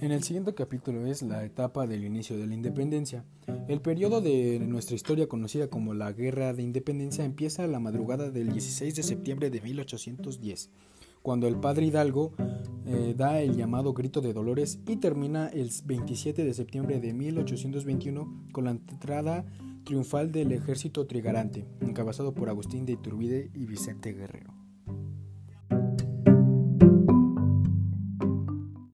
En el siguiente capítulo es la etapa del inicio de la independencia. El periodo de nuestra historia conocida como la Guerra de Independencia empieza a la madrugada del 16 de septiembre de 1810, cuando el padre Hidalgo eh, da el llamado grito de Dolores y termina el 27 de septiembre de 1821 con la entrada triunfal del ejército trigarante, encabezado por Agustín de Iturbide y Vicente Guerrero.